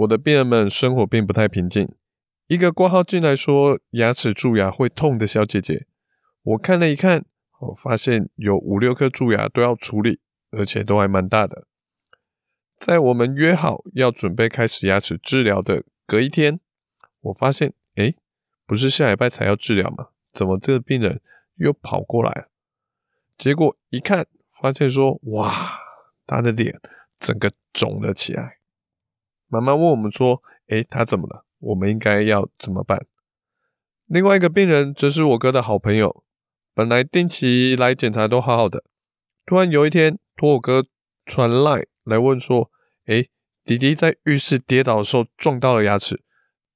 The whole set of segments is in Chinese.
我的病人们生活并不太平静。一个挂号进来说牙齿蛀牙会痛的小姐姐，我看了一看，我发现有五六颗蛀牙都要处理，而且都还蛮大的。在我们约好要准备开始牙齿治疗的隔一天，我发现，诶，不是下礼拜才要治疗吗？怎么这个病人又跑过来？结果一看，发现说，哇，他的脸整个肿了起来。妈妈问我们说：“诶，他怎么了？我们应该要怎么办？”另外一个病人则是我哥的好朋友，本来定期来检查都好好的，突然有一天托我哥传来来问说：“诶，弟弟在浴室跌倒的时候撞到了牙齿，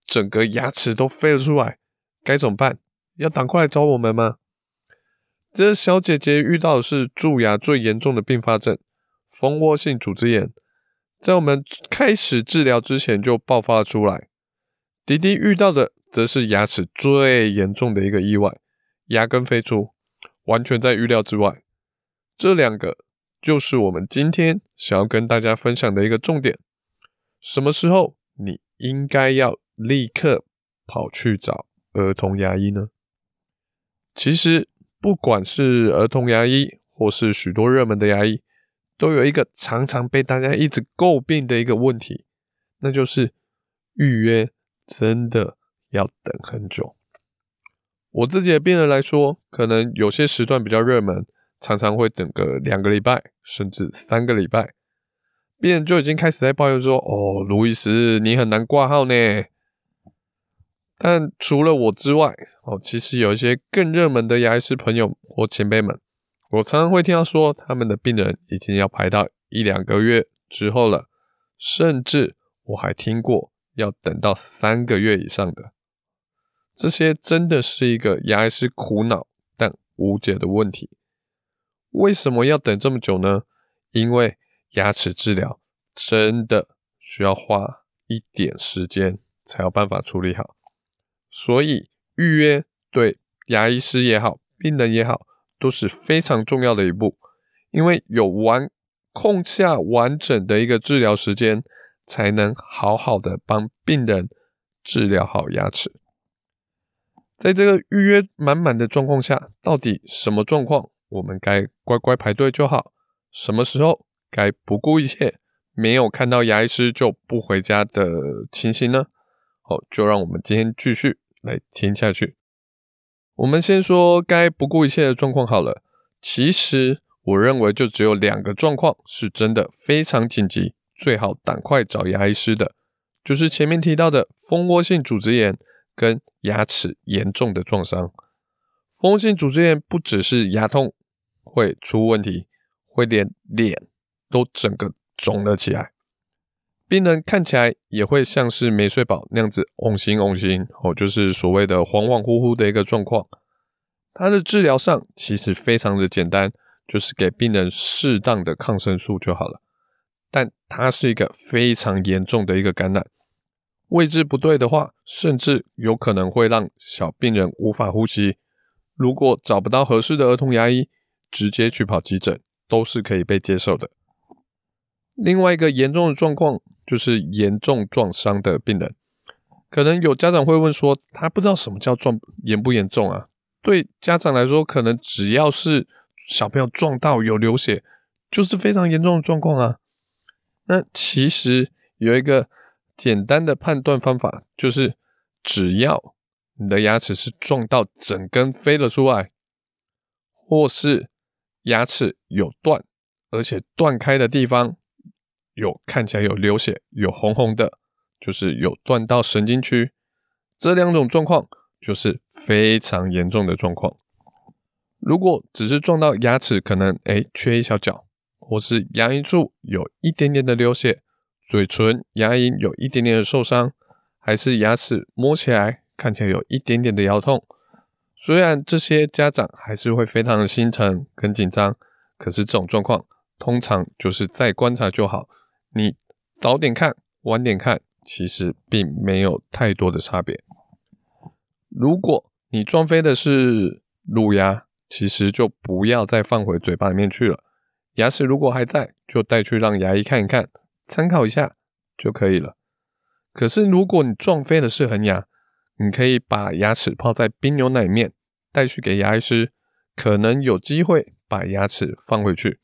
整个牙齿都飞了出来，该怎么办？要赶快来找我们吗？”这小姐姐遇到的是蛀牙最严重的并发症——蜂窝性组织炎。在我们开始治疗之前就爆发出来。迪迪遇到的则是牙齿最严重的一个意外，牙根飞出，完全在预料之外。这两个就是我们今天想要跟大家分享的一个重点。什么时候你应该要立刻跑去找儿童牙医呢？其实不管是儿童牙医，或是许多热门的牙医。都有一个常常被大家一直诟病的一个问题，那就是预约真的要等很久。我自己的病人来说，可能有些时段比较热门，常常会等个两个礼拜，甚至三个礼拜，病人就已经开始在抱怨说：“哦，卢医师，你很难挂号呢。”但除了我之外，哦，其实有一些更热门的牙医师朋友或前辈们。我常常会听到说，他们的病人已经要排到一两个月之后了，甚至我还听过要等到三个月以上的。这些真的是一个牙医师苦恼但无解的问题。为什么要等这么久呢？因为牙齿治疗真的需要花一点时间才有办法处理好，所以预约对牙医师也好，病人也好。都是非常重要的一步，因为有完空下完整的一个治疗时间，才能好好的帮病人治疗好牙齿。在这个预约满满的状况下，到底什么状况我们该乖乖排队就好？什么时候该不顾一切，没有看到牙医师就不回家的情形呢？好，就让我们今天继续来听下去。我们先说该不顾一切的状况好了。其实我认为就只有两个状况是真的非常紧急，最好赶快找牙医师的，就是前面提到的蜂窝性组织炎跟牙齿严重的撞伤。蜂窝性组织炎不只是牙痛会出问题，会连脸都整个肿了起来。病人看起来也会像是没睡饱那样子，翁心翁心哦，就是所谓的恍恍惚惚的一个状况。它的治疗上其实非常的简单，就是给病人适当的抗生素就好了。但它是一个非常严重的一个感染，位置不对的话，甚至有可能会让小病人无法呼吸。如果找不到合适的儿童牙医，直接去跑急诊都是可以被接受的。另外一个严重的状况就是严重撞伤的病人，可能有家长会问说，他不知道什么叫撞严不严重啊？对家长来说，可能只要是小朋友撞到有流血，就是非常严重的状况啊。那其实有一个简单的判断方法，就是只要你的牙齿是撞到整根飞了出来，或是牙齿有断，而且断开的地方。有看起来有流血，有红红的，就是有断到神经区。这两种状况就是非常严重的状况。如果只是撞到牙齿，可能诶缺一小角，或是牙龈处有一点点的流血，嘴唇、牙龈有一点点的受伤，还是牙齿摸起来看起来有一点点的摇痛。虽然这些家长还是会非常的心疼跟紧张，可是这种状况通常就是再观察就好。你早点看，晚点看，其实并没有太多的差别。如果你撞飞的是乳牙，其实就不要再放回嘴巴里面去了。牙齿如果还在，就带去让牙医看一看，参考一下就可以了。可是如果你撞飞的是恒牙，你可以把牙齿泡在冰牛奶里面，带去给牙医师，可能有机会把牙齿放回去。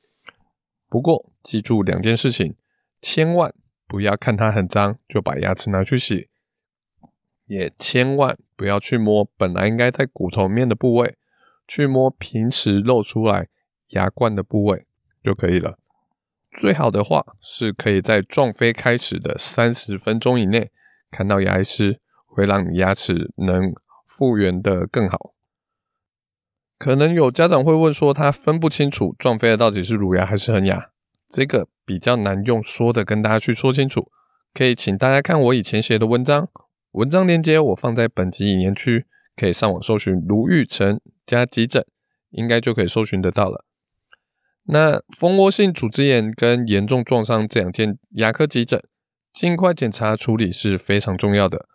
不过记住两件事情，千万不要看它很脏就把牙齿拿去洗，也千万不要去摸本来应该在骨头面的部位，去摸平时露出来牙冠的部位就可以了。最好的话是可以在撞飞开始的三十分钟以内看到牙医师。会让你牙齿能复原得更好。可能有家长会问说，他分不清楚撞飞的到底是乳牙还是恒牙，这个比较难用说的跟大家去说清楚。可以请大家看我以前写的文章，文章链接我放在本集引言区，可以上网搜寻卢昱丞加急诊，应该就可以搜寻得到了。那蜂窝性组织炎跟严重创伤这两件牙科急诊，尽快检查处理是非常重要的。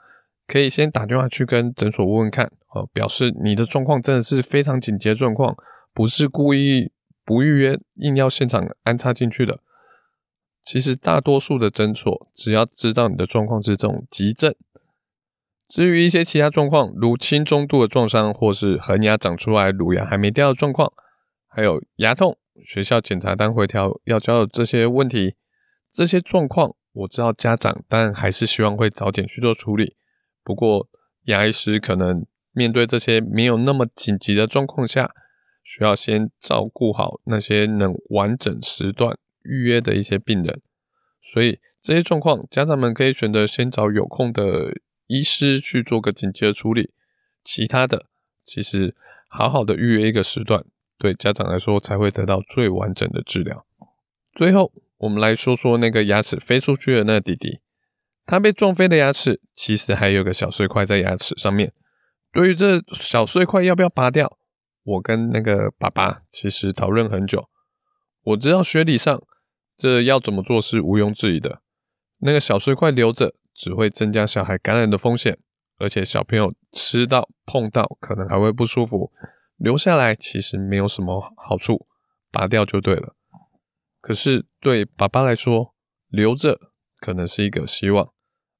可以先打电话去跟诊所问问看，哦，表示你的状况真的是非常紧急的状况，不是故意不预约硬要现场安插进去的。其实大多数的诊所只要知道你的状况是这种急症，至于一些其他状况，如轻中度的创伤或是恒牙长出来乳牙还没掉的状况，还有牙痛、学校检查单回调要交的这些问题，这些状况我知道家长当然还是希望会早点去做处理。不过，牙医师可能面对这些没有那么紧急的状况下，需要先照顾好那些能完整时段预约的一些病人。所以这些状况，家长们可以选择先找有空的医师去做个紧急的处理。其他的，其实好好的预约一个时段，对家长来说才会得到最完整的治疗。最后，我们来说说那个牙齿飞出去的那个弟弟。他被撞飞的牙齿其实还有个小碎块在牙齿上面。对于这小碎块要不要拔掉，我跟那个爸爸其实讨论很久。我知道学理上这要怎么做是毋庸置疑的。那个小碎块留着只会增加小孩感染的风险，而且小朋友吃到碰到可能还会不舒服。留下来其实没有什么好处，拔掉就对了。可是对爸爸来说，留着可能是一个希望。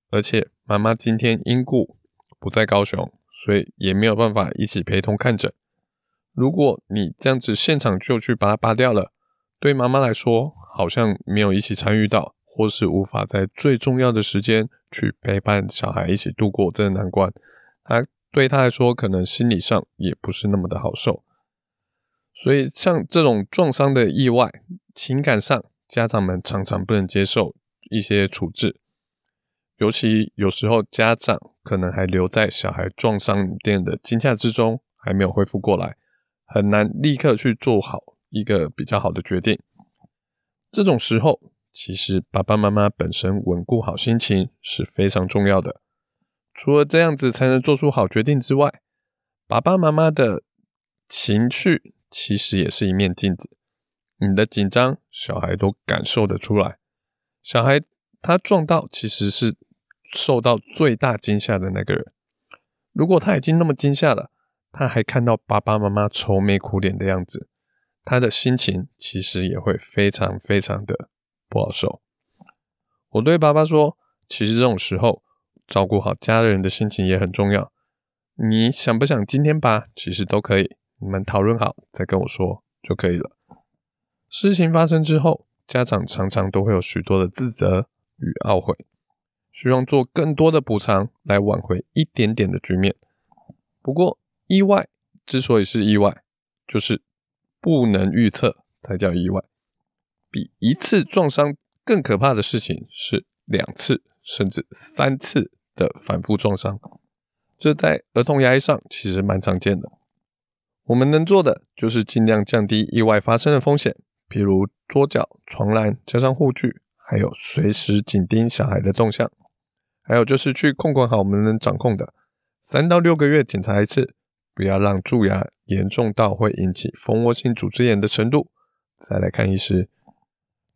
而且妈妈今天因故不在高雄，所以也没有办法一起陪同看诊。如果你这样子现场就去把它拔掉了，对妈妈来说好像没有一起参与到，或是无法在最重要的时间去陪伴小孩一起度过这个难关。他对他来说，可能心理上也不是那么的好受。所以像这种撞伤的意外，情感上家长们常常不能接受一些处置。尤其有时候家长可能还留在小孩撞伤店的惊吓之中，还没有恢复过来，很难立刻去做好一个比较好的决定。这种时候，其实爸爸妈妈本身稳固好心情是非常重要的。除了这样子才能做出好决定之外，爸爸妈妈的情绪其实也是一面镜子。你的紧张，小孩都感受得出来。小孩他撞到其实是。受到最大惊吓的那个人，如果他已经那么惊吓了，他还看到爸爸妈妈愁眉苦脸的样子，他的心情其实也会非常非常的不好受。我对爸爸说，其实这种时候照顾好家人的心情也很重要。你想不想今天吧，其实都可以，你们讨论好再跟我说就可以了。事情发生之后，家长常常都会有许多的自责与懊悔。希望做更多的补偿来挽回一点点的局面。不过，意外之所以是意外，就是不能预测才叫意外。比一次撞伤更可怕的事情是两次甚至三次的反复撞伤。这在儿童牙医上其实蛮常见的。我们能做的就是尽量降低意外发生的风险，比如桌脚、床栏加上护具，还有随时紧盯小孩的动向。还有就是去控管好我们能掌控的，三到六个月检查一次，不要让蛀牙严重到会引起蜂窝性组织炎的程度，再来看医师。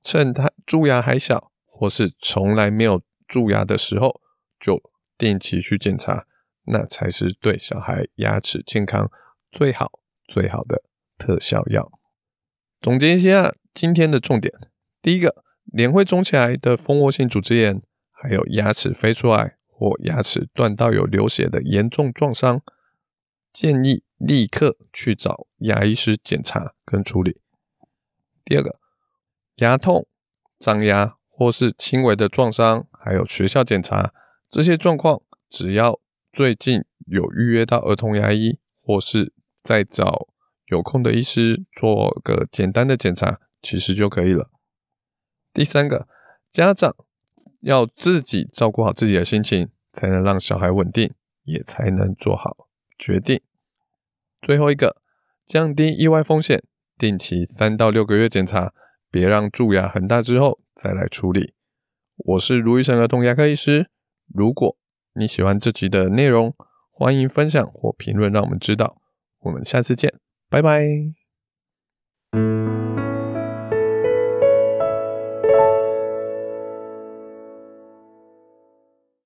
趁他蛀牙还小，或是从来没有蛀牙的时候，就定期去检查，那才是对小孩牙齿健康最好最好的特效药。总结一下今天的重点：第一个，脸会肿起来的蜂窝性组织炎。还有牙齿飞出来或牙齿断到有流血的严重撞伤，建议立刻去找牙医师检查跟处理。第二个，牙痛、长牙或是轻微的撞伤，还有学校检查这些状况，只要最近有预约到儿童牙医，或是再找有空的医师做个简单的检查，其实就可以了。第三个，家长。要自己照顾好自己的心情，才能让小孩稳定，也才能做好决定。最后一个，降低意外风险，定期三到六个月检查，别让蛀牙很大之后再来处理。我是如医生儿童牙科医师。如果你喜欢这集的内容，欢迎分享或评论，让我们知道。我们下次见，拜拜。